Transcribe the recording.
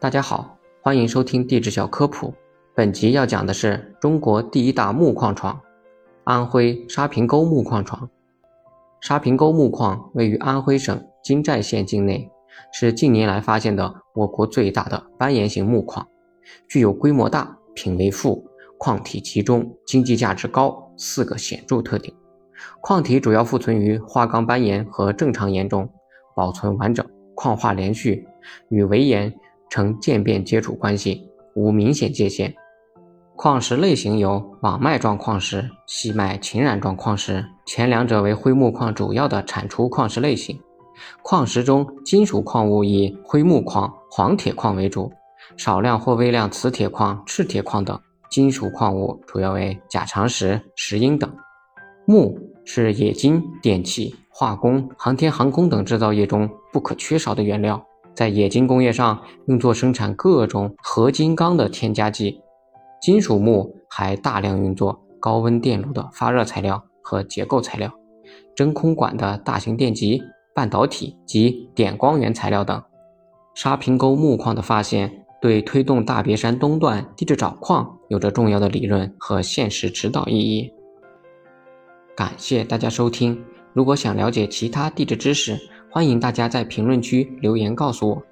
大家好，欢迎收听地质小科普。本集要讲的是中国第一大木矿床——安徽沙坪沟木矿床。沙坪沟木矿位于安徽省金寨县境内，是近年来发现的我国最大的斑岩型木矿，具有规模大、品位富、矿体集中、经济价值高四个显著特点。矿体主要附存于花岗斑岩和正常岩中，保存完整，矿化连续，与围岩。呈渐变接触关系，无明显界限。矿石类型有网脉状矿石、细脉侵染状矿石，前两者为灰木矿主要的产出矿石类型。矿石中金属矿物以灰木矿、黄铁矿为主，少量或微量磁铁矿、赤铁矿等。金属矿物主要为假长石、石英等。钼是冶金、电器、化工、航天航空等制造业中不可缺少的原料。在冶金工业上用作生产各种合金钢的添加剂，金属钼还大量用作高温电炉的发热材料和结构材料，真空管的大型电极、半导体及点光源材料等。沙坪沟木矿的发现对推动大别山东段地质找矿有着重要的理论和现实指导意义。感谢大家收听，如果想了解其他地质知识。欢迎大家在评论区留言告诉我。